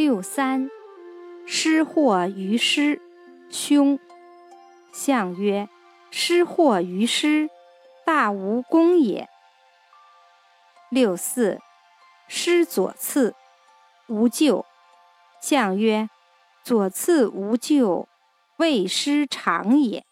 六三，失祸于师，凶。相曰：失祸于师，大无功也。六四，失左次，无咎。相曰：左次无咎，未失常也。